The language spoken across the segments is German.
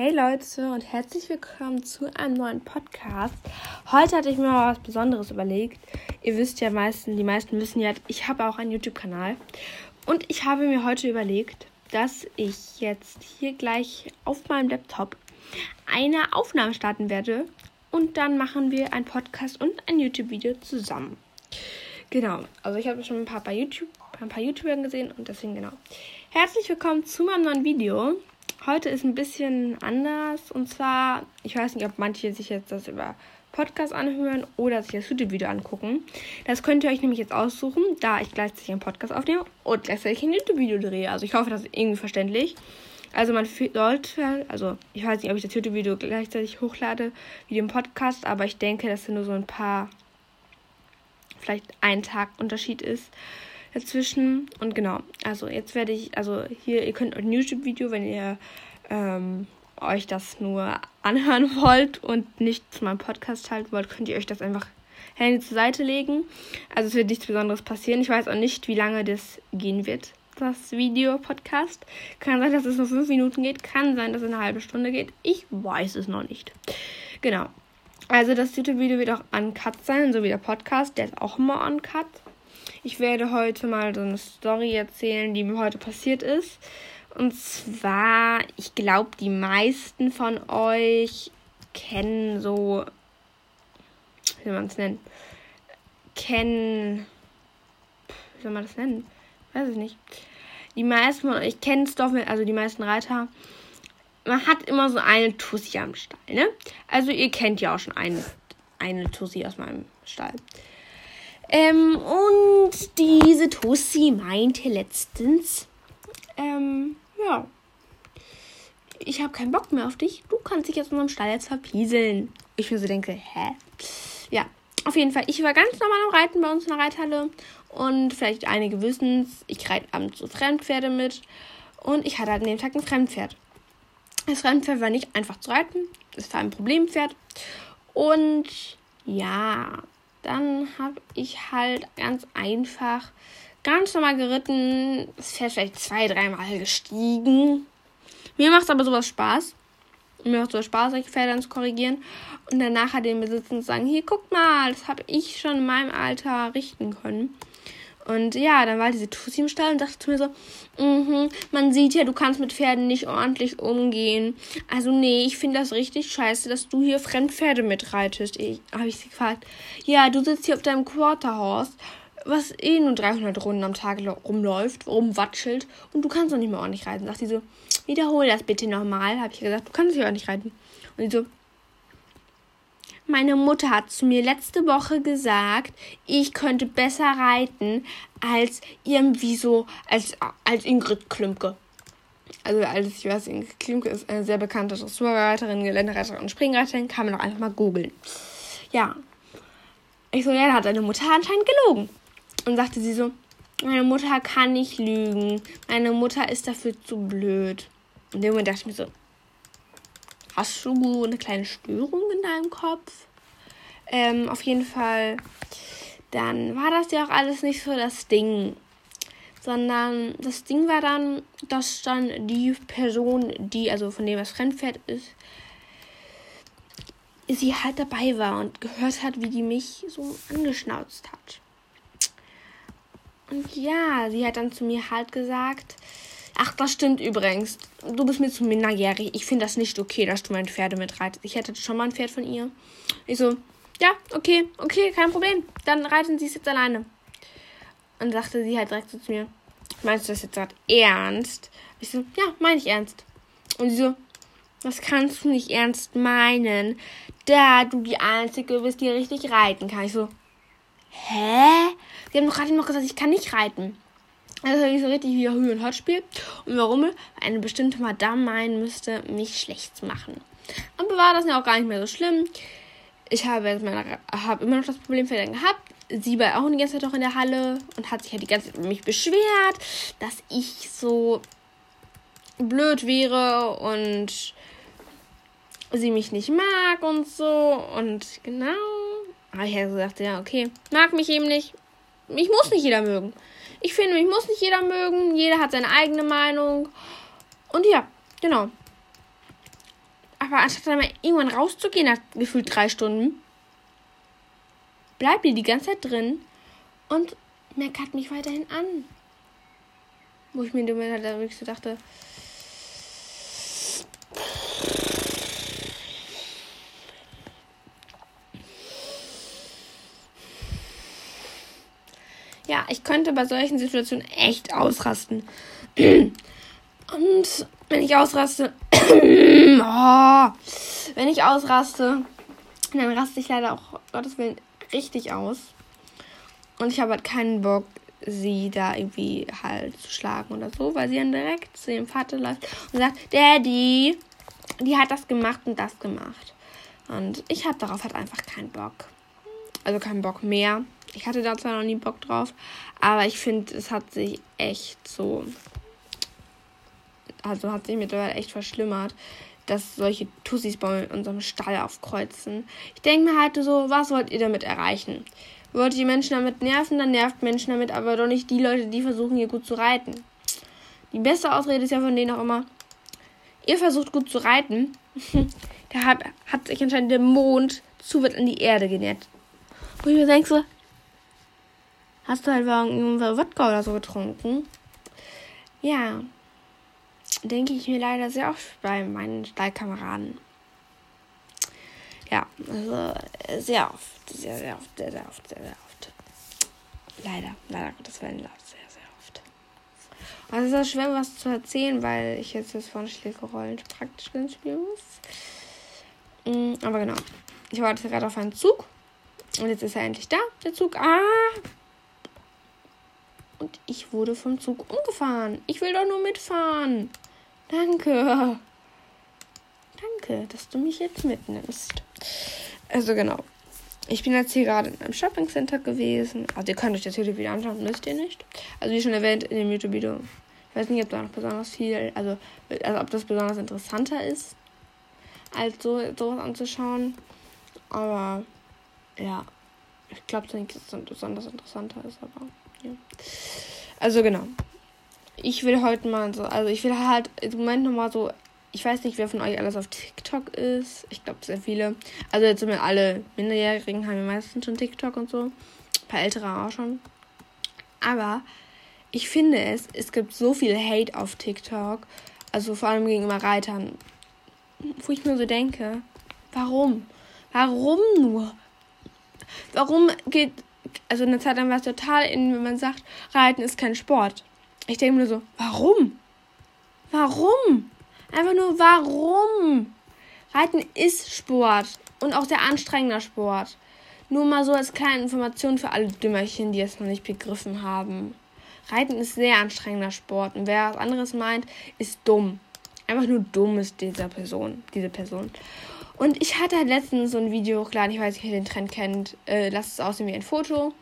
Hey Leute und herzlich willkommen zu einem neuen Podcast. Heute hatte ich mir mal was Besonderes überlegt. Ihr wisst ja meistens, die meisten wissen ja, ich habe auch einen YouTube-Kanal. Und ich habe mir heute überlegt, dass ich jetzt hier gleich auf meinem Laptop eine Aufnahme starten werde. Und dann machen wir einen Podcast und ein YouTube-Video zusammen. Genau, also ich habe schon ein paar bei YouTube, ein paar YouTubern gesehen und deswegen genau. Herzlich willkommen zu meinem neuen Video. Heute ist ein bisschen anders. Und zwar, ich weiß nicht, ob manche sich jetzt das über Podcast anhören oder sich das YouTube-Video angucken. Das könnt ihr euch nämlich jetzt aussuchen, da ich gleichzeitig einen Podcast aufnehme und gleichzeitig ein YouTube-Video drehe. Also ich hoffe, das ist irgendwie verständlich. Also man sollte, also ich weiß nicht, ob ich das YouTube-Video gleichzeitig hochlade wie den Podcast, aber ich denke, dass es nur so ein paar, vielleicht ein Tag Unterschied ist dazwischen. Und genau, also jetzt werde ich, also hier, ihr könnt ein YouTube-Video, wenn ihr ähm, euch das nur anhören wollt und nicht zu meinem Podcast halten wollt, könnt ihr euch das einfach Handy zur Seite legen. Also es wird nichts Besonderes passieren. Ich weiß auch nicht, wie lange das gehen wird, das Video-Podcast. Kann sein, dass es nur fünf Minuten geht, kann sein, dass es eine halbe Stunde geht. Ich weiß es noch nicht. Genau. Also das YouTube-Video wird auch uncut sein, so wie der Podcast. Der ist auch immer uncut. Ich werde heute mal so eine Story erzählen, die mir heute passiert ist. Und zwar, ich glaube, die meisten von euch kennen so, wie man es nennen? Kennen, wie soll man das nennen? Weiß ich nicht. Die meisten von euch kennen es doch, also die meisten Reiter. Man hat immer so eine Tussi am Stall, ne? Also ihr kennt ja auch schon eine, eine Tussi aus meinem Stall. Ähm, und diese Tussi meinte letztens, ähm, ja, ich habe keinen Bock mehr auf dich. Du kannst dich aus unserem Stall jetzt verpieseln. Ich mir so denke, hä? Ja, auf jeden Fall. Ich war ganz normal am Reiten bei uns in der Reithalle. Und vielleicht einige wissen es, ich reite abends so Fremdpferde mit. Und ich hatte halt an dem Tag ein Fremdpferd. Das Fremdpferd war nicht einfach zu reiten. Das war ein Problempferd. Und ja, dann habe ich halt ganz einfach ganz normal geritten. Das Pferd vielleicht zwei, dreimal gestiegen. Mir macht aber sowas Spaß. Mir macht sowas Spaß, solche Pferde zu korrigieren. Und danach hat den Besitzern zu sagen, hier, guck mal, das habe ich schon in meinem Alter richten können. Und ja, dann war diese Tussi im Stall und dachte zu mir so, mhm, man sieht ja, du kannst mit Pferden nicht ordentlich umgehen. Also nee, ich finde das richtig scheiße, dass du hier Fremdpferde mitreitest. Ich, habe ich sie gefragt. Ja, du sitzt hier auf deinem Quarterhorse, was eh nur 300 Runden am Tag rumläuft, rumwatschelt und du kannst doch nicht mehr ordentlich reiten. Sagt sie so, wiederhol das bitte nochmal. Habe ich gesagt, du kannst hier ordentlich reiten. Und sie so, meine Mutter hat zu mir letzte Woche gesagt, ich könnte besser reiten als irgendwie so, als, als Ingrid Klümke. Also, als ich weiß, Ingrid Klümke ist eine sehr bekannte Dressurreiterin, Geländereiterin und Springreiterin, kann man doch einfach mal googeln. Ja. Ich so, ja, da hat deine Mutter anscheinend gelogen. Und sagte sie so, meine Mutter kann nicht lügen. Meine Mutter ist dafür zu blöd. Und dem Moment dachte ich mir so, hast du eine kleine Störung in deinem Kopf? Ähm, auf jeden Fall, dann war das ja auch alles nicht so das Ding. Sondern das Ding war dann, dass dann die Person, die, also von dem das Fremdpferd ist, sie halt dabei war und gehört hat, wie die mich so angeschnauzt hat. Und ja, sie hat dann zu mir halt gesagt, Ach, das stimmt übrigens. Du bist mir zu minderjährig. Ich finde das nicht okay, dass du mein Pferde mitreitest. Ich hätte schon mal ein Pferd von ihr. Ich so, ja, okay, okay, kein Problem. Dann reiten sie es jetzt alleine. Und sagte sie halt direkt so zu mir, meinst du das jetzt gerade ernst? Ich so, ja, meine ich ernst. Und sie so, das kannst du nicht ernst meinen, da du die Einzige bist, die richtig reiten kann. Ich so, hä? Sie haben doch gerade noch gesagt, ich kann nicht reiten. Also ich so richtig wie Hü- und Hotspiel. Und warum? Eine bestimmte Madame meinen müsste, mich schlecht zu machen. Aber war das ja auch gar nicht mehr so schlimm. Ich habe, jetzt meine, habe immer noch das Problem für den gehabt. Sie war auch die ganze Zeit noch in der Halle und hat sich halt die ganze Zeit über mich beschwert, dass ich so blöd wäre und sie mich nicht mag und so. Und genau. Aber ich habe gesagt, ja, okay, mag mich eben nicht. Mich muss nicht jeder mögen. Ich finde, mich muss nicht jeder mögen. Jeder hat seine eigene Meinung. Und ja, genau. Aber anstatt dann mal irgendwann rauszugehen nach gefühlt drei Stunden, bleibt die die ganze Zeit drin und meckert mich weiterhin an. Wo ich mir in dem Moment halt wirklich so dachte, ja, ich könnte bei solchen Situationen echt ausrasten. Und wenn ich ausraste, oh, wenn ich ausraste, dann raste ich leider auch, Gottes Willen, richtig aus. Und ich habe halt keinen Bock, sie da irgendwie halt zu schlagen oder so, weil sie dann direkt zu ihrem Vater läuft und sagt, Daddy, die hat das gemacht und das gemacht. Und ich habe darauf halt einfach keinen Bock. Also keinen Bock mehr. Ich hatte da zwar noch nie Bock drauf, aber ich finde, es hat sich echt so. Also hat sich mittlerweile echt verschlimmert, dass solche Tussis bei unserem Stall aufkreuzen. Ich denke mir halt so, was wollt ihr damit erreichen? Wollt ihr Menschen damit nerven, dann nervt Menschen damit, aber doch nicht die Leute, die versuchen, hier gut zu reiten. Die beste Ausrede ist ja von denen auch immer, ihr versucht gut zu reiten, da hat, hat sich anscheinend der Mond zu weit an die Erde genährt. Wo ich mir denke so, hast du halt Wodka oder so getrunken? Ja, denke ich mir leider sehr oft bei meinen Stallkameraden. Ja, also sehr oft, sehr, sehr oft, sehr, sehr oft, sehr, sehr oft. Leider, leider Gottes Willen, sehr, sehr oft. Also es ist auch schwer, was zu erzählen, weil ich jetzt das von Schlägerollen praktisch ganz spielen muss. Aber genau. Ich warte gerade auf einen Zug. Und jetzt ist er endlich da, der Zug. Ah! Und ich wurde vom Zug umgefahren. Ich will doch nur mitfahren. Danke. Danke, dass du mich jetzt mitnimmst. Also genau. Ich bin jetzt hier gerade in einem Shopping Center gewesen. Also ihr könnt euch das Video wieder anschauen, müsst ihr nicht. Also wie schon erwähnt in dem YouTube-Video. Ich weiß nicht, ob da noch besonders viel, also, also ob das besonders interessanter ist, als so sowas anzuschauen. Aber ja, ich glaube nicht, dass es besonders interessanter ist, aber ja. Also genau. Ich will heute mal so, also ich will halt im Moment nochmal so ich weiß nicht, wer von euch alles auf TikTok ist. Ich glaube, sehr viele. Also jetzt sind wir alle Minderjährigen, haben wir meistens schon TikTok und so. Ein paar ältere auch schon. Aber ich finde es, es gibt so viel Hate auf TikTok. Also vor allem gegenüber Reitern. Wo ich mir so denke, warum? Warum nur? Warum geht, also eine Zeit lang war es total in, wenn man sagt, Reiten ist kein Sport. Ich denke mir so, warum? Warum? Einfach nur warum? Reiten ist Sport und auch sehr anstrengender Sport. Nur mal so als kleine Information für alle Dümmerchen, die es noch nicht begriffen haben. Reiten ist sehr anstrengender Sport und wer was anderes meint, ist dumm. Einfach nur dumm ist dieser Person, diese Person. Und ich hatte halt letztens so ein Video hochgeladen, ich weiß nicht, ob ihr den Trend kennt. Äh, lasst es aussehen wie ein Foto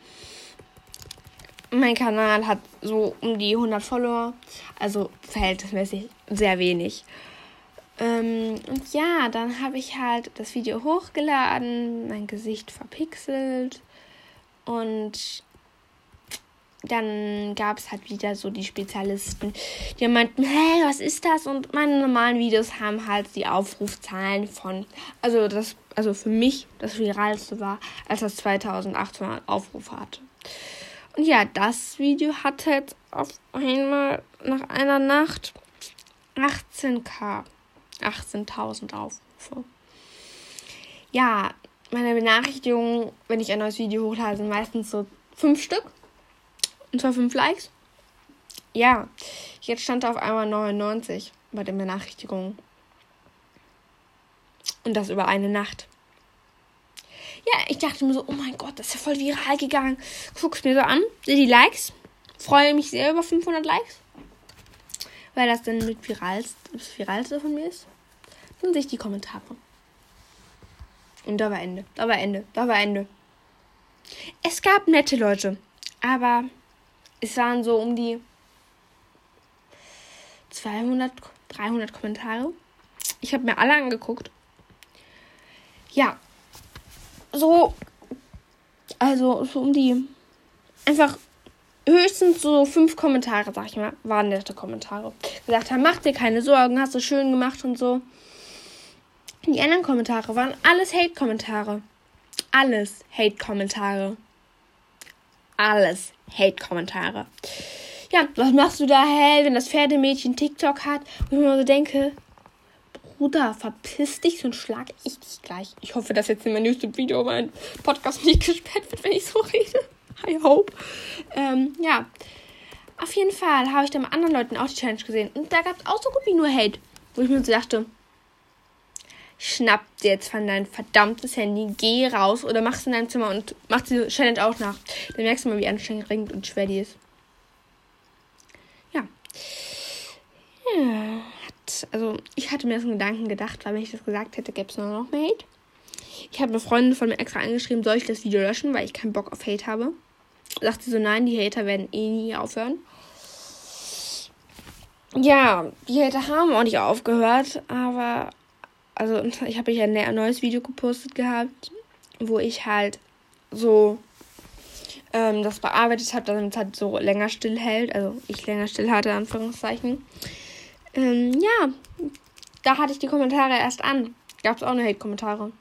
mein Kanal hat so um die 100 Follower, also verhältnismäßig sehr wenig. Ähm, und ja, dann habe ich halt das Video hochgeladen, mein Gesicht verpixelt und dann gab es halt wieder so die Spezialisten, die meinten, hey, was ist das? Und meine normalen Videos haben halt die Aufrufzahlen von, also das, also für mich das viralste war, als das 2800 Aufrufe hatte. Und ja, das Video hat jetzt auf einmal nach einer Nacht 18k, 18.000 Aufrufe. Ja, meine Benachrichtigungen, wenn ich ein neues Video hochlade, sind meistens so fünf Stück. Und zwar fünf Likes. Ja, jetzt stand da auf einmal 99 bei den Benachrichtigungen. Und das über eine Nacht ja, ich dachte mir so, oh mein Gott, das ist ja voll viral gegangen. Guck's mir so an, sehe die Likes, freue mich sehr über 500 Likes, weil das dann mit viralst, das viralste von mir ist. Dann sehe ich die Kommentare. Und da war Ende, da war Ende, da war Ende. Es gab nette Leute, aber es waren so um die 200, 300 Kommentare. Ich habe mir alle angeguckt. Ja, so, also so um die, einfach höchstens so fünf Kommentare, sag ich mal, waren nette Kommentare. Gesagt haben, mach dir keine Sorgen, hast du schön gemacht und so. Die anderen Kommentare waren alles Hate-Kommentare. Alles Hate-Kommentare. Alles Hate-Kommentare. Ja, was machst du da, hell, wenn das Pferdemädchen TikTok hat? Und ich mir so denke, Bruder, verpiss dich, sonst schlag ich dich gleich. Ich hoffe, dass jetzt in meinem YouTube-Video mein Podcast nicht gesperrt wird, wenn ich so rede. I hope. Ähm, ja. Auf jeden Fall habe ich da mit anderen Leuten auch die Challenge gesehen. Und da gab es auch so gut wie nur Hate. Wo ich mir so dachte, schnapp dir jetzt von dein verdammtes Handy, geh raus oder mach's in deinem Zimmer und mach diese Challenge auch nach. Dann merkst du mal, wie anstrengend und schwer die ist. Ja. Ja. Also, ich hatte mir das einen Gedanken gedacht, weil wenn ich das gesagt hätte, gäbe es nur noch mehr Hate. Ich habe eine Freundin von mir extra angeschrieben, soll ich das Video löschen, weil ich keinen Bock auf Hate habe. Sagt sie so, nein, die Hater werden eh nie aufhören. Ja, die Hater haben auch nicht aufgehört, aber also ich habe ja ein neues Video gepostet gehabt, wo ich halt so ähm, das bearbeitet habe, damit es halt so länger still hält. Also ich länger still hatte, Anführungszeichen. Ähm, ja, da hatte ich die Kommentare erst an. Gab es auch eine Hate-Kommentare.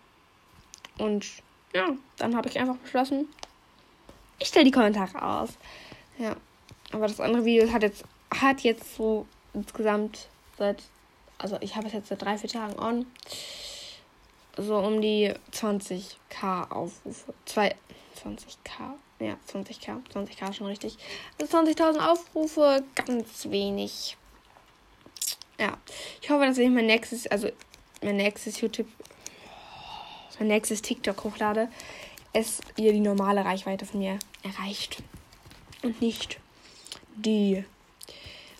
Und ja, dann habe ich einfach beschlossen, ich stelle die Kommentare aus. Ja, aber das andere Video hat jetzt, hat jetzt so insgesamt seit also ich habe es jetzt seit drei, vier Tagen on, so um die 20k Aufrufe. Zwei, 20k, ja, 20k, 20k schon richtig. Also 20.000 Aufrufe, ganz wenig. Ja, ich hoffe, dass ich mein nächstes, also mein nächstes YouTube, mein nächstes TikTok hochlade, es ihr die normale Reichweite von mir erreicht. Und nicht die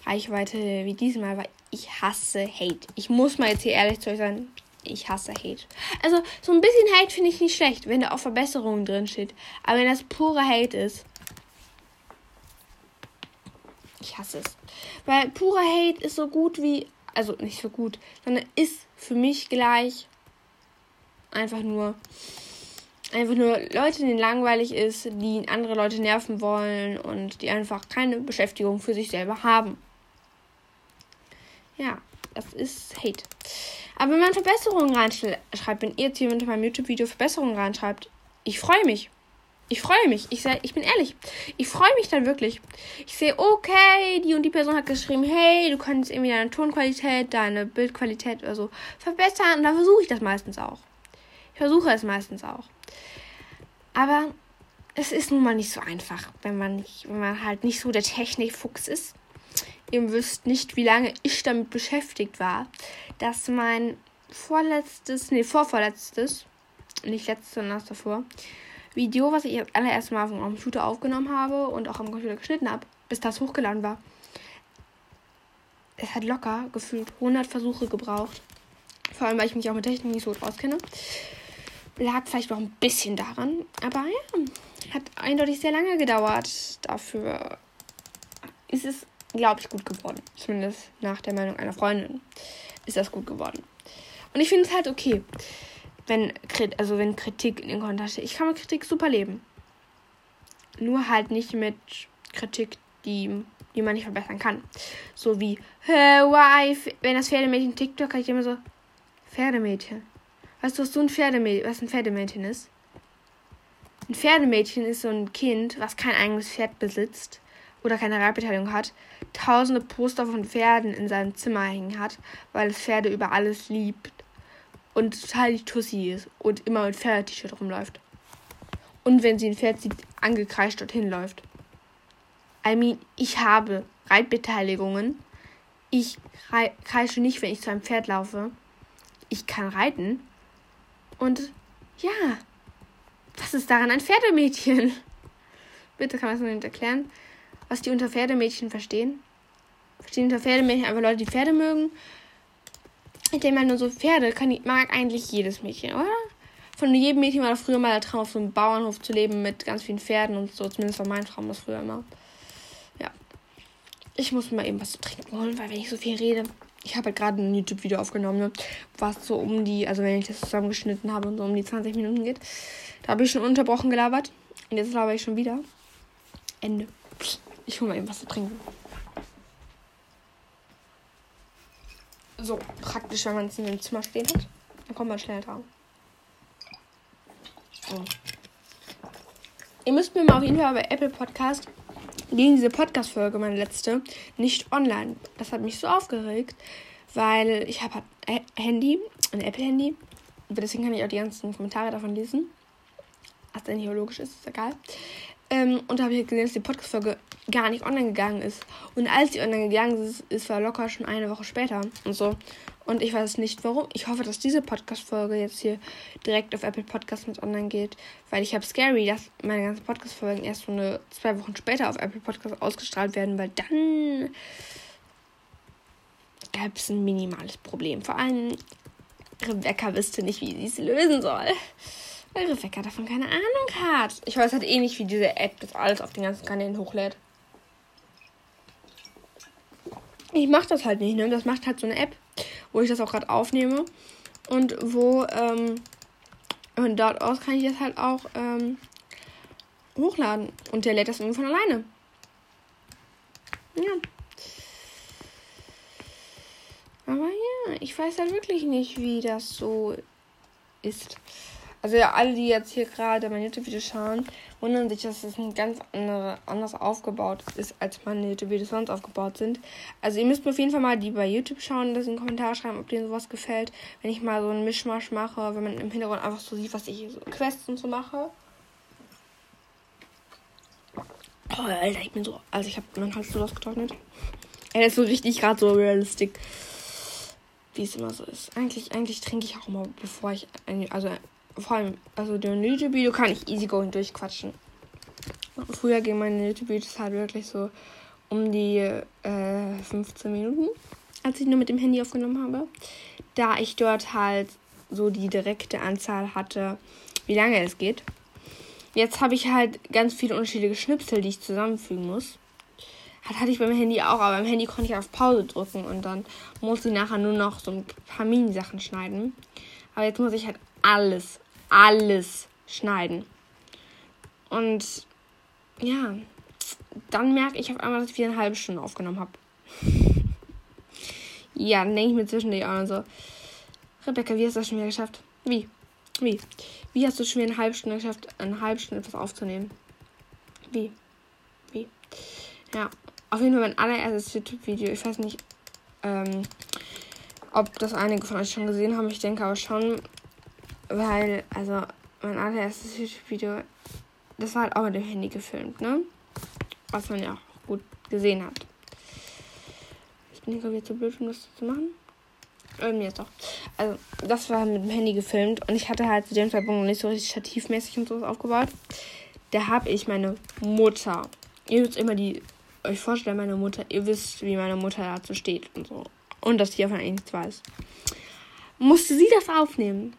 Reichweite wie diesmal, weil ich hasse Hate. Ich muss mal jetzt hier ehrlich zu euch sein. Ich hasse Hate. Also, so ein bisschen Hate finde ich nicht schlecht, wenn da auch Verbesserungen drin steht. Aber wenn das pure Hate ist. Ich hasse es. Weil purer Hate ist so gut wie. Also nicht so gut, sondern ist für mich gleich einfach nur. Einfach nur Leute, denen langweilig ist, die andere Leute nerven wollen und die einfach keine Beschäftigung für sich selber haben. Ja, das ist Hate. Aber wenn man Verbesserungen reinschreibt, wenn ihr jetzt hier unter meinem YouTube-Video Verbesserungen reinschreibt, ich freue mich. Ich freue mich. Ich, sag, ich bin ehrlich. Ich freue mich dann wirklich. Ich sehe, okay, die und die Person hat geschrieben, hey, du kannst irgendwie deine Tonqualität, deine Bildqualität oder so verbessern. Und dann versuche ich das meistens auch. Ich versuche es meistens auch. Aber es ist nun mal nicht so einfach, wenn man, nicht, wenn man halt nicht so der Technikfuchs ist ihr wisst nicht, wie lange ich damit beschäftigt war, dass mein vorletztes, nee, vorvorletztes, nicht letztes, sondern das davor, Video, was ich das allererste Mal auf dem Computer aufgenommen habe und auch am Computer geschnitten habe, bis das hochgeladen war. Es hat locker gefühlt 100 Versuche gebraucht. Vor allem, weil ich mich auch mit Technik nicht so gut auskenne. Lag vielleicht noch ein bisschen daran. Aber ja, hat eindeutig sehr lange gedauert. Dafür ist es glaube ich, gut geworden. Zumindest nach der Meinung einer Freundin ist das gut geworden. Und ich finde es halt okay, wenn, also wenn Kritik in den Kommentaren steht. Ich kann mit Kritik super leben. Nur halt nicht mit Kritik, die, die man nicht verbessern kann. So wie, hey, why? Wenn das Pferdemädchen TikTok kann ich immer so, Pferdemädchen. Weißt du, was so ein Pferdemädchen, was ein Pferdemädchen ist? Ein Pferdemädchen ist so ein Kind, was kein eigenes Pferd besitzt oder keine Reitbeteiligung hat, tausende Poster von Pferden in seinem Zimmer hängen hat, weil es Pferde über alles liebt und total die Tussi ist und immer mit Pferd-T-Shirt rumläuft. Und wenn sie ein Pferd sieht, angekreischt dorthin läuft. I mean, ich habe Reitbeteiligungen. Ich kreische nicht, wenn ich zu einem Pferd laufe. Ich kann reiten. Und ja, was ist daran ein Pferdemädchen? Bitte kann man es mir nicht erklären was die unter Pferdemädchen verstehen. Verstehen unter Pferdemädchen einfach Leute, die Pferde mögen. Ich denke mal nur so, Pferde kann, mag eigentlich jedes Mädchen, oder? Von jedem Mädchen war früher mal der Traum, auf so einem Bauernhof zu leben mit ganz vielen Pferden und so. Zumindest war mein Traum das früher immer. Ja. Ich muss mir mal eben was zu trinken holen, weil wenn ich so viel rede. Ich habe halt gerade ein YouTube-Video aufgenommen, ne, was so um die, also wenn ich das zusammengeschnitten habe und so um die 20 Minuten geht. Da habe ich schon unterbrochen gelabert. Und jetzt laber ich schon wieder. Ende. Ich hole mal eben was zu trinken. So praktisch, wenn man es in dem Zimmer stehen hat. Dann kommt man schnell dran. Oh. Ihr müsst mir mal auf jeden Fall bei Apple Podcast ging diese Podcast-Folge, meine letzte, nicht online. Das hat mich so aufgeregt, weil ich habe halt Handy, ein Apple-Handy. Deswegen kann ich auch die ganzen Kommentare davon lesen. Was hier logisch ist, ist egal. Ähm, und da habe ich gesehen, dass die Podcast-Folge gar nicht online gegangen ist. Und als sie online gegangen ist, ist war locker schon eine Woche später und so. Und ich weiß nicht warum. Ich hoffe, dass diese Podcast-Folge jetzt hier direkt auf Apple Podcast mit online geht. Weil ich habe scary, dass meine ganzen Podcast-Folgen erst so eine zwei Wochen später auf Apple Podcast ausgestrahlt werden, weil dann gab es ein minimales Problem. Vor allem Rebecca wüsste nicht, wie sie es lösen soll. Weil Rebecca davon keine Ahnung hat. Ich weiß halt eh nicht, wie diese App das alles auf den ganzen Kanälen hochlädt. Ich mache das halt nicht, ne? Das macht halt so eine App wo ich das auch gerade aufnehme. Und wo, ähm, und dort aus kann ich das halt auch ähm, hochladen. Und der lädt das irgendwie von alleine. Ja. Aber ja, ich weiß halt wirklich nicht, wie das so ist. Also ja, alle, die jetzt hier gerade mein YouTube-Video schauen, wundern sich, dass es ein ganz andere, anders aufgebaut ist, als meine YouTube-Videos sonst aufgebaut sind. Also ihr müsst mir auf jeden Fall mal die bei YouTube schauen, das in den Kommentar schreiben, ob denen sowas gefällt. Wenn ich mal so einen Mischmasch mache, wenn man im Hintergrund einfach so sieht, was ich so Quests und so mache. Oh, Alter, ich bin so. Also ich habe meinen Hals so ausgetrocknet. Er ist so richtig gerade so realistisch. Wie es immer so ist. Eigentlich, eigentlich trinke ich auch immer, bevor ich. Also vor allem, also den YouTube-Video kann ich easy going durchquatschen. Früher ging meine YouTube-Videos halt wirklich so um die äh, 15 Minuten, als ich nur mit dem Handy aufgenommen habe. Da ich dort halt so die direkte Anzahl hatte, wie lange es geht. Jetzt habe ich halt ganz viele unterschiedliche Schnipsel, die ich zusammenfügen muss. Das hatte ich beim Handy auch, aber beim Handy konnte ich auf Pause drücken und dann musste ich nachher nur noch so ein paar Mini-Sachen schneiden. Aber jetzt muss ich halt alles, alles schneiden. Und ja, dann merke ich auf einmal, dass ich wieder eine halbe Stunde aufgenommen habe. ja, dann denke ich mir zwischendurch auch noch so, Rebecca, wie hast du das schon wieder geschafft? Wie? Wie? Wie hast du schon wieder eine halbe Stunde geschafft, eine halbe Stunde etwas aufzunehmen? Wie? Wie? Ja, auf jeden Fall mein allererstes YouTube-Video. Ich weiß nicht, ähm, ob das einige von euch schon gesehen haben. Ich denke aber schon. Weil, also, mein allererstes YouTube-Video, das war halt auch mit dem Handy gefilmt, ne? Was man ja auch gut gesehen hat. Ich bin wieder zu blöd, um das zu machen. Ähm, jetzt doch. Also, das war mit dem Handy gefilmt und ich hatte halt zu dem Zeitpunkt noch nicht so richtig stativmäßig und sowas aufgebaut. Da habe ich meine Mutter. Ihr müsst immer die euch vorstellen, meine Mutter, ihr wisst, wie meine Mutter dazu steht und so. Und dass sie davon eigentlich nichts weiß. Musste sie das aufnehmen?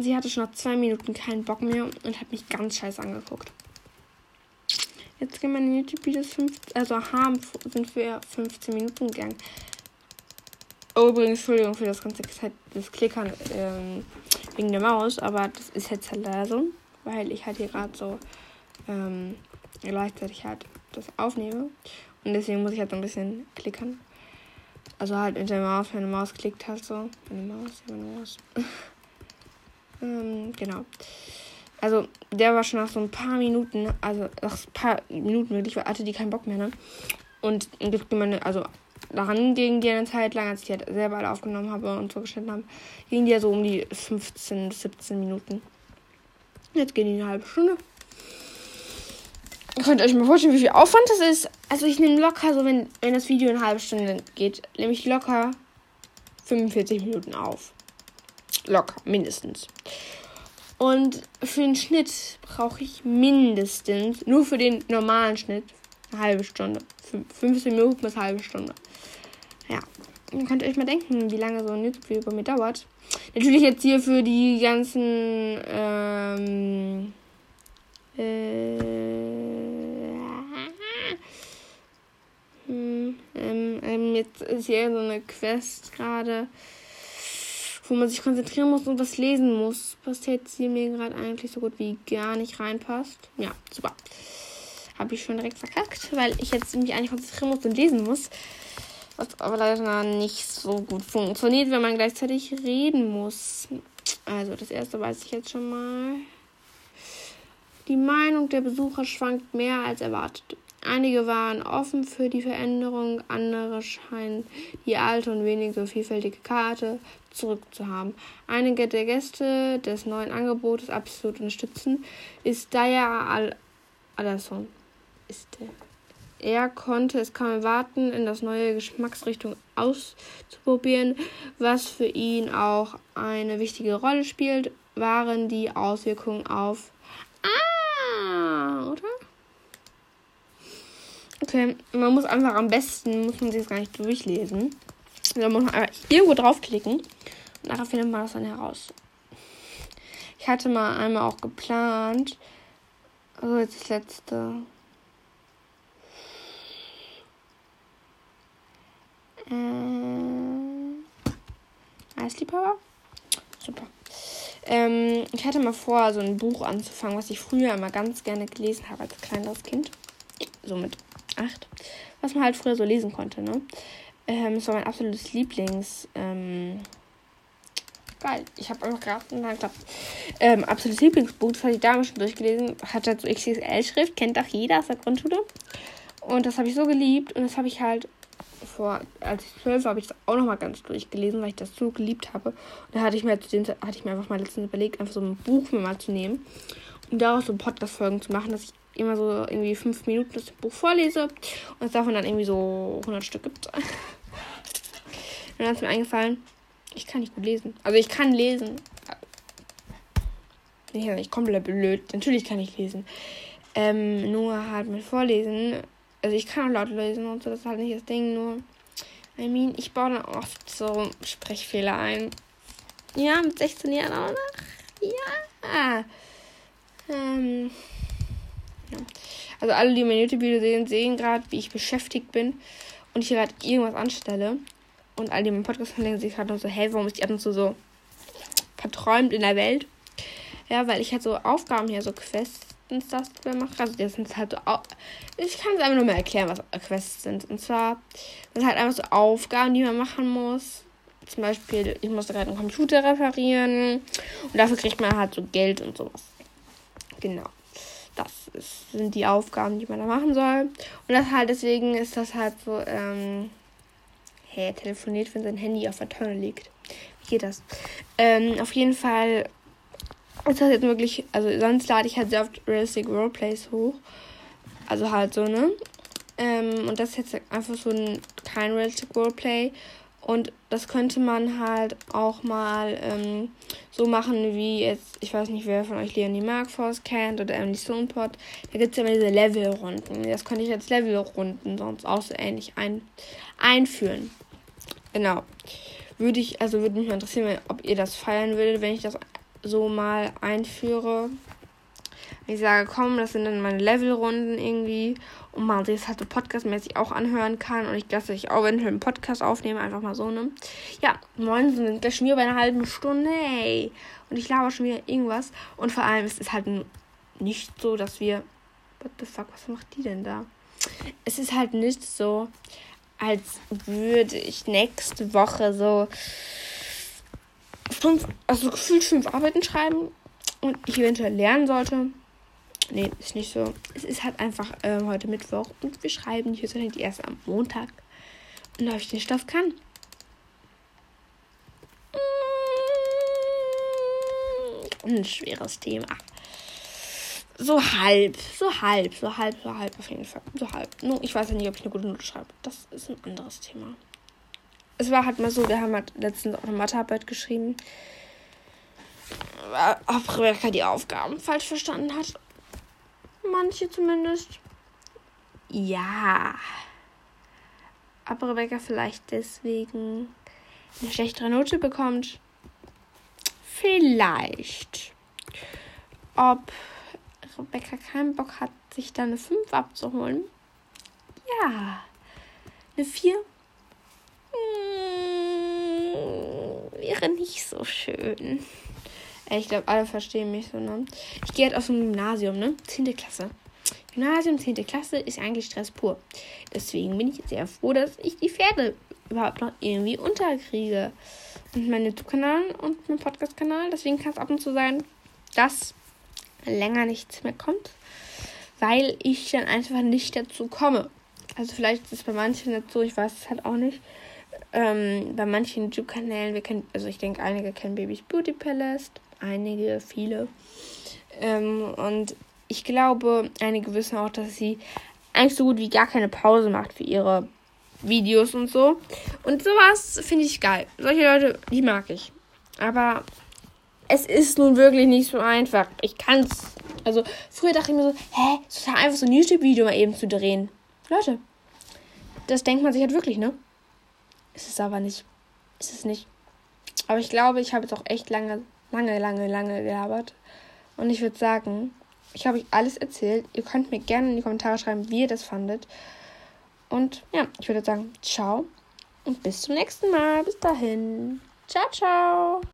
Sie hatte schon nach zwei Minuten keinen Bock mehr und hat mich ganz scheiße angeguckt. Jetzt gehen meine YouTube-Videos also haben, sind für 15 Minuten gegangen. Oh, übrigens, Entschuldigung für das ganze das Klickern ähm, wegen der Maus, aber das ist jetzt halt leider so, weil ich halt hier gerade so ähm, gleichzeitig halt das aufnehme. Und deswegen muss ich halt so ein bisschen klickern. Also halt mit der Maus, wenn eine Maus klickt halt so. Meine Maus, meine Maus. Ähm, genau. Also, der war schon nach so ein paar Minuten, also nach ein paar Minuten wirklich, hatte die keinen Bock mehr, ne? Und gibt meine, also daran ging die eine Zeit lang, als ich die halt selber alle aufgenommen habe und so geschnitten habe, ging die ja so um die 15, 17 Minuten. Jetzt gehen die eine halbe Stunde. Ihr könnt euch mal vorstellen, wie viel Aufwand das ist. Also ich nehme locker, so wenn, wenn das Video eine halbe Stunde geht, nehme ich locker 45 Minuten auf. Locker, mindestens. Und für den Schnitt brauche ich mindestens, nur für den normalen Schnitt, eine halbe Stunde. 15 Minuten bis eine halbe Stunde. Ja. Dann könnt ihr euch mal denken, wie lange so ein YouTube-Video bei mir dauert. Natürlich jetzt hier für die ganzen ähm, äh, hm, ähm, ähm, jetzt ist hier so eine Quest gerade wo man sich konzentrieren muss und was lesen muss, was jetzt hier mir gerade eigentlich so gut wie gar nicht reinpasst. Ja, super. Habe ich schon direkt verkackt, weil ich jetzt mich eigentlich konzentrieren muss und lesen muss. Was aber leider nicht so gut funktioniert, wenn man gleichzeitig reden muss. Also, das erste weiß ich jetzt schon mal. Die Meinung der Besucher schwankt mehr als erwartet. Einige waren offen für die Veränderung, andere scheinen die alte und wenig so vielfältige Karte zurückzuhaben. Einige der Gäste des neuen Angebotes absolut unterstützen, ist Daya Al Alasson. Ist der. Er konnte es kaum erwarten, in das neue Geschmacksrichtung auszuprobieren. Was für ihn auch eine wichtige Rolle spielt, waren die Auswirkungen auf. Ah, oder? Okay, man muss einfach am besten, muss man sich das gar nicht durchlesen. Da muss man einfach irgendwo draufklicken und nachher findet man das dann heraus. Ich hatte mal einmal auch geplant, also jetzt das letzte. Ähm, Eisliebhaber? Super. Ähm, ich hatte mal vor, so ein Buch anzufangen, was ich früher immer ganz gerne gelesen habe als kleineres Kind. So mit acht. Was man halt früher so lesen konnte, ne? Ähm, das war mein absolutes Lieblings. Ähm, geil. Ich habe einfach gerade klappt. Ähm, absolutes Lieblingsbuch, das hatte ich damals schon durchgelesen. Hat halt so XXL-Schrift, kennt auch jeder aus der Grundschule. Und das habe ich so geliebt und das habe ich halt vor, als ich zwölf war, habe ich das auch nochmal ganz durchgelesen, weil ich das so geliebt habe. Und da hatte ich mir, zu den, hatte ich mir einfach mal letztens überlegt, einfach so ein Buch mir mal zu nehmen und daraus so Podcast-Folgen zu machen, dass ich immer so irgendwie fünf Minuten das Buch vorlese und es davon dann irgendwie so 100 Stück gibt. dann ist mir eingefallen, ich kann nicht gut lesen. Also ich kann lesen. Ich bin nicht komplett blöd. Natürlich kann ich lesen. Ähm, nur halt mit Vorlesen also ich kann auch laut lesen und so, das ist halt nicht das Ding, nur. I mean, ich baue dann oft so Sprechfehler ein. Ja, mit 16 Jahren auch noch. Ja. Ähm. Also alle, die mein YouTube-Video sehen, sehen gerade, wie ich beschäftigt bin und ich gerade irgendwas anstelle. Und alle, die meinen Podcast hören, sich gerade noch so, hey, warum ist die ab und zu so verträumt in der Welt? Ja, weil ich halt so Aufgaben hier, so Quests das wir machen. Also das sind halt so. Ich kann es einfach nur mal erklären, was Quests sind. Und zwar sind halt einfach so Aufgaben, die man machen muss. Zum Beispiel, ich musste gerade einen Computer reparieren. Und dafür kriegt man halt so Geld und sowas. Genau. Das ist, sind die Aufgaben, die man da machen soll. Und das halt, deswegen ist das halt so, ähm, hey, er telefoniert, wenn sein Handy auf der Tonne liegt. Wie geht das? Ähm, auf jeden Fall ist das jetzt wirklich, also sonst lade ich halt sehr oft Realistic Roleplays hoch. Also halt so, ne? Ähm, und das ist jetzt einfach so ein kein Realistic Roleplay. Und das könnte man halt auch mal ähm, so machen, wie jetzt, ich weiß nicht, wer von euch Leonie Markforce kennt oder Emily Stonepot. Da gibt es ja immer diese Levelrunden. Das könnte ich als Levelrunden sonst auch so ähnlich ein, einführen. Genau. Würde ich, also würde mich mal interessieren, ob ihr das feiern würdet, wenn ich das so mal einführe. Ich sage, komm, das sind dann meine Levelrunden irgendwie und man sich das halt so podcastmäßig auch anhören kann. Und ich dass ich auch eventuell einen Podcast aufnehme, einfach mal so, ne? Ja, moin, sind gleich schon wieder bei einer halben Stunde, ey. Und ich laber schon wieder irgendwas. Und vor allem ist es halt nicht so, dass wir. What the fuck, was macht die denn da? Es ist halt nicht so, als würde ich nächste Woche so fünf, also gefühlt fünf Arbeiten schreiben und ich eventuell lernen sollte. Nee, ist nicht so. Es ist halt einfach äh, heute Mittwoch und wir schreiben die Höchstwahrscheinlich die erst am Montag. Und ob ich den Stoff kann. Ein schweres Thema. So halb, so halb, so halb, so halb auf jeden Fall. So halb. Nur ich weiß ja nicht, ob ich eine gute Note schreibe. Das ist ein anderes Thema es war halt mal so, wir haben halt letztens auch eine Mathearbeit geschrieben. Ob Rebecca die Aufgaben falsch verstanden hat. Manche zumindest. Ja. Aber Rebecca vielleicht deswegen eine schlechtere Note bekommt. Vielleicht. Ob Rebecca keinen Bock hat, sich da eine 5 abzuholen. Ja. Eine 4 wäre nicht so schön. Ich glaube, alle verstehen mich so, ne? Ich gehe halt aus dem Gymnasium, ne? Zehnte Klasse. Gymnasium, 10. Klasse ist eigentlich Stress pur. Deswegen bin ich sehr froh, dass ich die Pferde überhaupt noch irgendwie unterkriege. Und mein YouTube-Kanal und mein Podcast-Kanal. Deswegen kann es ab und zu sein, dass länger nichts mehr kommt, weil ich dann einfach nicht dazu komme. Also vielleicht ist es bei manchen so, ich weiß es halt auch nicht. Ähm, bei manchen YouTube-Kanälen, wir kennen, also ich denke, einige kennen Babys Beauty Palace, einige, viele. Ähm, und ich glaube, einige wissen auch, dass sie eigentlich so gut wie gar keine Pause macht für ihre Videos und so. Und sowas finde ich geil. Solche Leute, die mag ich. Aber es ist nun wirklich nicht so einfach. Ich kann es. Also, früher dachte ich mir so, hä, es ist einfach so ein YouTube-Video mal eben zu drehen. Leute, das denkt man sich halt wirklich, ne? Ist es aber nicht. Ist es nicht. Aber ich glaube, ich habe jetzt auch echt lange, lange, lange, lange gelabert. Und ich würde sagen, ich habe euch alles erzählt. Ihr könnt mir gerne in die Kommentare schreiben, wie ihr das fandet. Und ja, ich würde sagen, ciao und bis zum nächsten Mal. Bis dahin. Ciao, ciao.